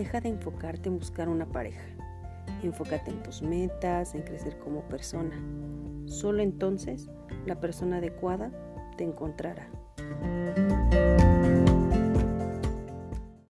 Deja de enfocarte en buscar una pareja. Enfócate en tus metas, en crecer como persona. Solo entonces la persona adecuada te encontrará.